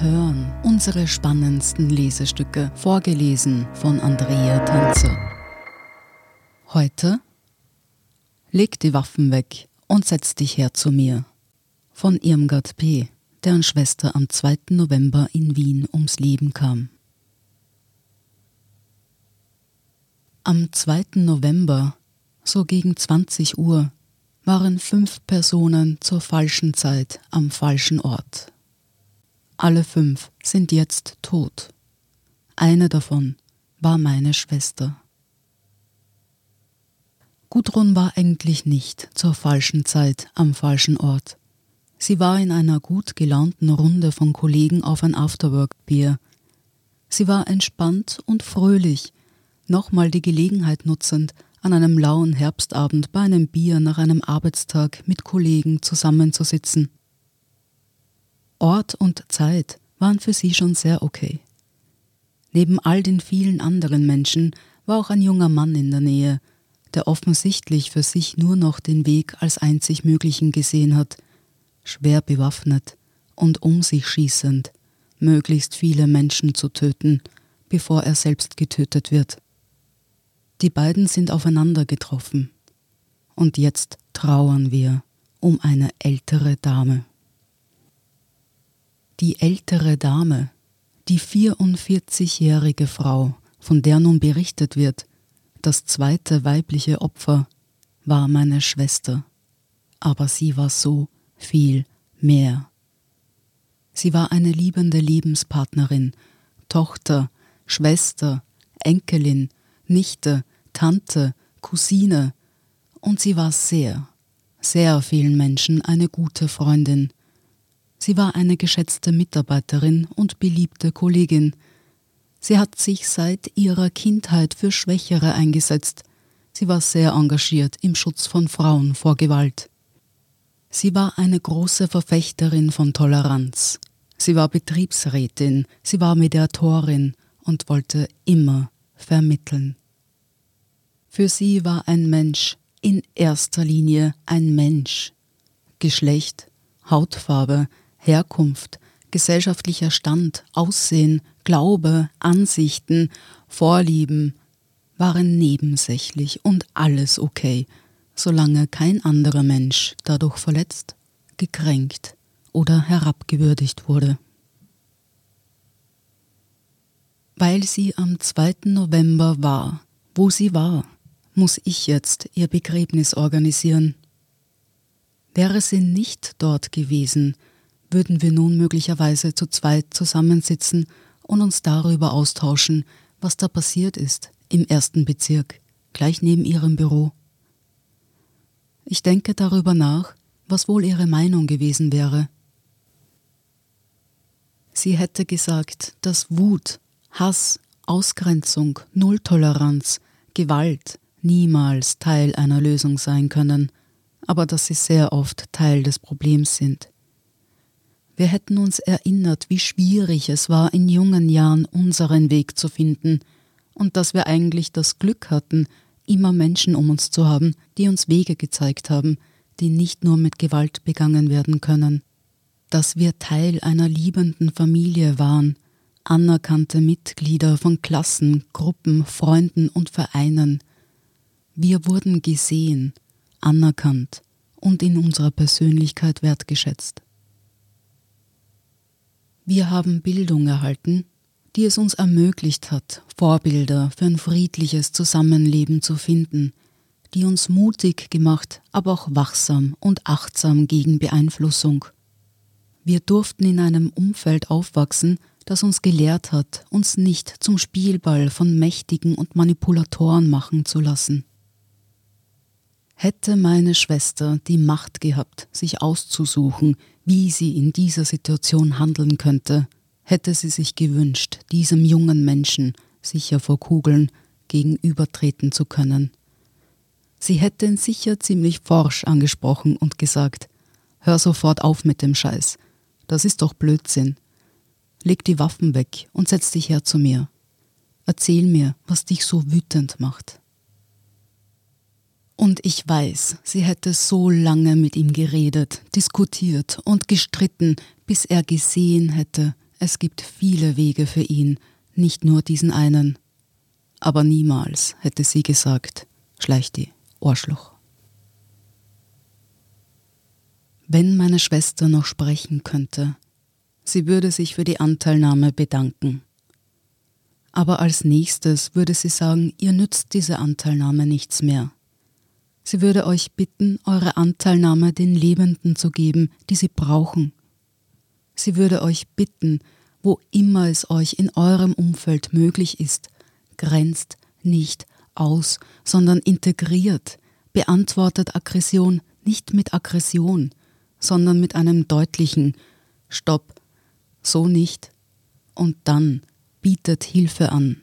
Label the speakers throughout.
Speaker 1: hören unsere spannendsten Lesestücke, vorgelesen von Andrea Tanzer. Heute Leg die Waffen weg und setz dich her zu mir. Von Irmgard P., deren Schwester am 2. November in Wien ums Leben kam. Am 2. November, so gegen 20 Uhr, waren fünf Personen zur falschen Zeit am falschen Ort. Alle fünf sind jetzt tot. Eine davon war meine Schwester. Gudrun war eigentlich nicht zur falschen Zeit am falschen Ort. Sie war in einer gut gelaunten Runde von Kollegen auf ein Afterwork-Bier. Sie war entspannt und fröhlich, nochmal die Gelegenheit nutzend, an einem lauen Herbstabend bei einem Bier nach einem Arbeitstag mit Kollegen zusammenzusitzen. Ort und Zeit waren für sie schon sehr okay. Neben all den vielen anderen Menschen war auch ein junger Mann in der Nähe, der offensichtlich für sich nur noch den Weg als einzig möglichen gesehen hat, schwer bewaffnet und um sich schießend, möglichst viele Menschen zu töten, bevor er selbst getötet wird. Die beiden sind aufeinander getroffen. Und jetzt trauern wir um eine ältere Dame. Die ältere Dame, die 44-jährige Frau, von der nun berichtet wird, das zweite weibliche Opfer war meine Schwester, aber sie war so viel mehr. Sie war eine liebende Lebenspartnerin, Tochter, Schwester, Enkelin, Nichte, Tante, Cousine, und sie war sehr, sehr vielen Menschen eine gute Freundin. Sie war eine geschätzte Mitarbeiterin und beliebte Kollegin, Sie hat sich seit ihrer Kindheit für Schwächere eingesetzt. Sie war sehr engagiert im Schutz von Frauen vor Gewalt. Sie war eine große Verfechterin von Toleranz. Sie war Betriebsrätin, sie war Mediatorin und wollte immer vermitteln. Für sie war ein Mensch in erster Linie ein Mensch. Geschlecht, Hautfarbe, Herkunft, gesellschaftlicher Stand, Aussehen, Glaube, Ansichten, Vorlieben waren nebensächlich und alles okay, solange kein anderer Mensch dadurch verletzt, gekränkt oder herabgewürdigt wurde. Weil sie am 2. November war, wo sie war, muss ich jetzt ihr Begräbnis organisieren. Wäre sie nicht dort gewesen, würden wir nun möglicherweise zu zweit zusammensitzen und uns darüber austauschen, was da passiert ist im ersten Bezirk, gleich neben ihrem Büro. Ich denke darüber nach, was wohl ihre Meinung gewesen wäre. Sie hätte gesagt, dass Wut, Hass, Ausgrenzung, Nulltoleranz, Gewalt niemals Teil einer Lösung sein können, aber dass sie sehr oft Teil des Problems sind. Wir hätten uns erinnert, wie schwierig es war, in jungen Jahren unseren Weg zu finden und dass wir eigentlich das Glück hatten, immer Menschen um uns zu haben, die uns Wege gezeigt haben, die nicht nur mit Gewalt begangen werden können. Dass wir Teil einer liebenden Familie waren, anerkannte Mitglieder von Klassen, Gruppen, Freunden und Vereinen. Wir wurden gesehen, anerkannt und in unserer Persönlichkeit wertgeschätzt. Wir haben Bildung erhalten, die es uns ermöglicht hat, Vorbilder für ein friedliches Zusammenleben zu finden, die uns mutig gemacht, aber auch wachsam und achtsam gegen Beeinflussung. Wir durften in einem Umfeld aufwachsen, das uns gelehrt hat, uns nicht zum Spielball von Mächtigen und Manipulatoren machen zu lassen. Hätte meine Schwester die Macht gehabt, sich auszusuchen, wie sie in dieser Situation handeln könnte, hätte sie sich gewünscht, diesem jungen Menschen sicher vor Kugeln gegenübertreten zu können. Sie hätte ihn sicher ziemlich forsch angesprochen und gesagt, hör sofort auf mit dem Scheiß, das ist doch Blödsinn. Leg die Waffen weg und setz dich her zu mir. Erzähl mir, was dich so wütend macht. Und ich weiß, sie hätte so lange mit ihm geredet, diskutiert und gestritten, bis er gesehen hätte, es gibt viele Wege für ihn, nicht nur diesen einen. Aber niemals hätte sie gesagt, schleicht die Ohrschluch. Wenn meine Schwester noch sprechen könnte, sie würde sich für die Anteilnahme bedanken. Aber als nächstes würde sie sagen, ihr nützt diese Anteilnahme nichts mehr. Sie würde euch bitten, eure Anteilnahme den Lebenden zu geben, die sie brauchen. Sie würde euch bitten, wo immer es euch in eurem Umfeld möglich ist, grenzt nicht aus, sondern integriert, beantwortet Aggression nicht mit Aggression, sondern mit einem deutlichen Stopp, so nicht, und dann bietet Hilfe an.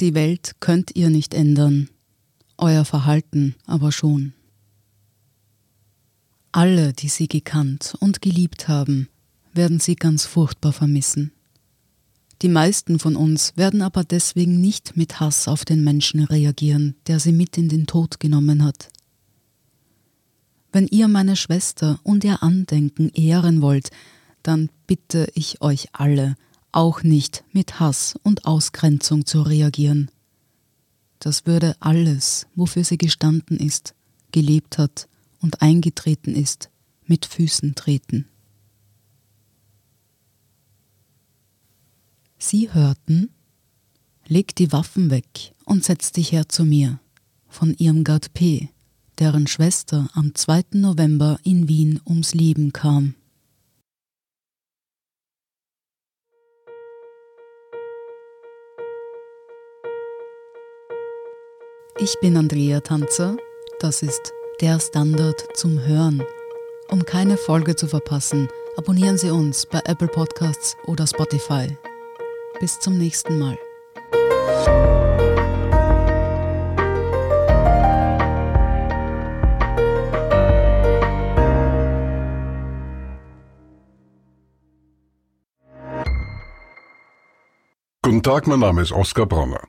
Speaker 1: Die Welt könnt ihr nicht ändern, euer Verhalten aber schon. Alle, die sie gekannt und geliebt haben, werden sie ganz furchtbar vermissen. Die meisten von uns werden aber deswegen nicht mit Hass auf den Menschen reagieren, der sie mit in den Tod genommen hat. Wenn ihr meine Schwester und ihr Andenken ehren wollt, dann bitte ich euch alle, auch nicht mit Hass und Ausgrenzung zu reagieren. Das würde alles, wofür sie gestanden ist, gelebt hat und eingetreten ist, mit Füßen treten. Sie hörten Leg die Waffen weg und setz dich her zu mir von Irmgard P., deren Schwester am 2. November in Wien ums Leben kam. Ich bin Andrea Tanzer, das ist der Standard zum Hören. Um keine Folge zu verpassen, abonnieren Sie uns bei Apple Podcasts oder Spotify. Bis zum nächsten Mal.
Speaker 2: Guten Tag, mein Name ist Oskar Bronner.